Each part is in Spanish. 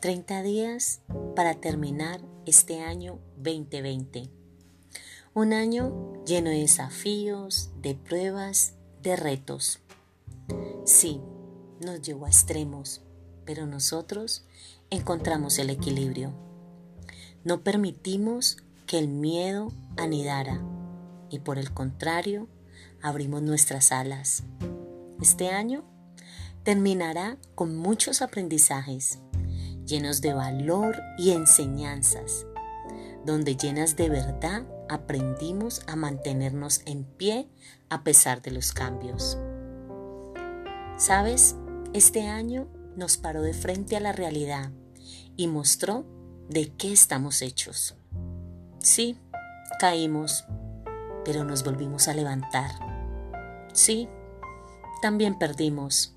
30 días para terminar este año 2020. Un año lleno de desafíos, de pruebas, de retos. Sí, nos llevó a extremos, pero nosotros encontramos el equilibrio. No permitimos que el miedo anidara y por el contrario abrimos nuestras alas. Este año terminará con muchos aprendizajes llenos de valor y enseñanzas, donde llenas de verdad aprendimos a mantenernos en pie a pesar de los cambios. ¿Sabes? Este año nos paró de frente a la realidad y mostró de qué estamos hechos. Sí, caímos, pero nos volvimos a levantar. Sí, también perdimos,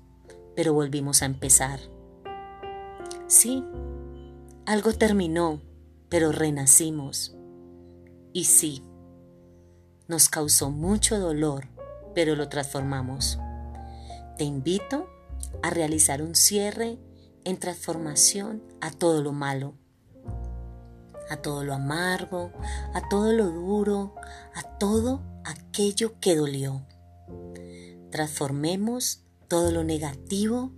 pero volvimos a empezar. Sí, algo terminó, pero renacimos. Y sí, nos causó mucho dolor, pero lo transformamos. Te invito a realizar un cierre en transformación a todo lo malo, a todo lo amargo, a todo lo duro, a todo aquello que dolió. Transformemos todo lo negativo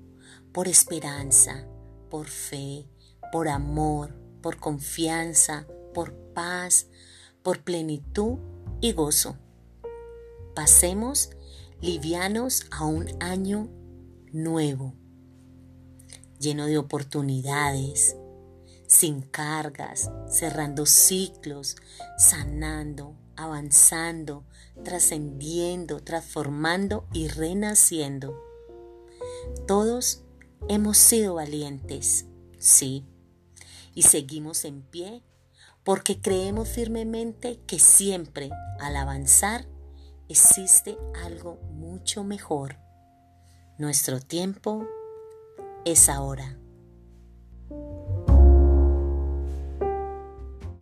por esperanza, por fe, por amor, por confianza, por paz, por plenitud y gozo. Pasemos livianos a un año nuevo, lleno de oportunidades, sin cargas, cerrando ciclos, sanando, avanzando, trascendiendo, transformando y renaciendo. Todos Hemos sido valientes, sí, y seguimos en pie porque creemos firmemente que siempre al avanzar existe algo mucho mejor. Nuestro tiempo es ahora.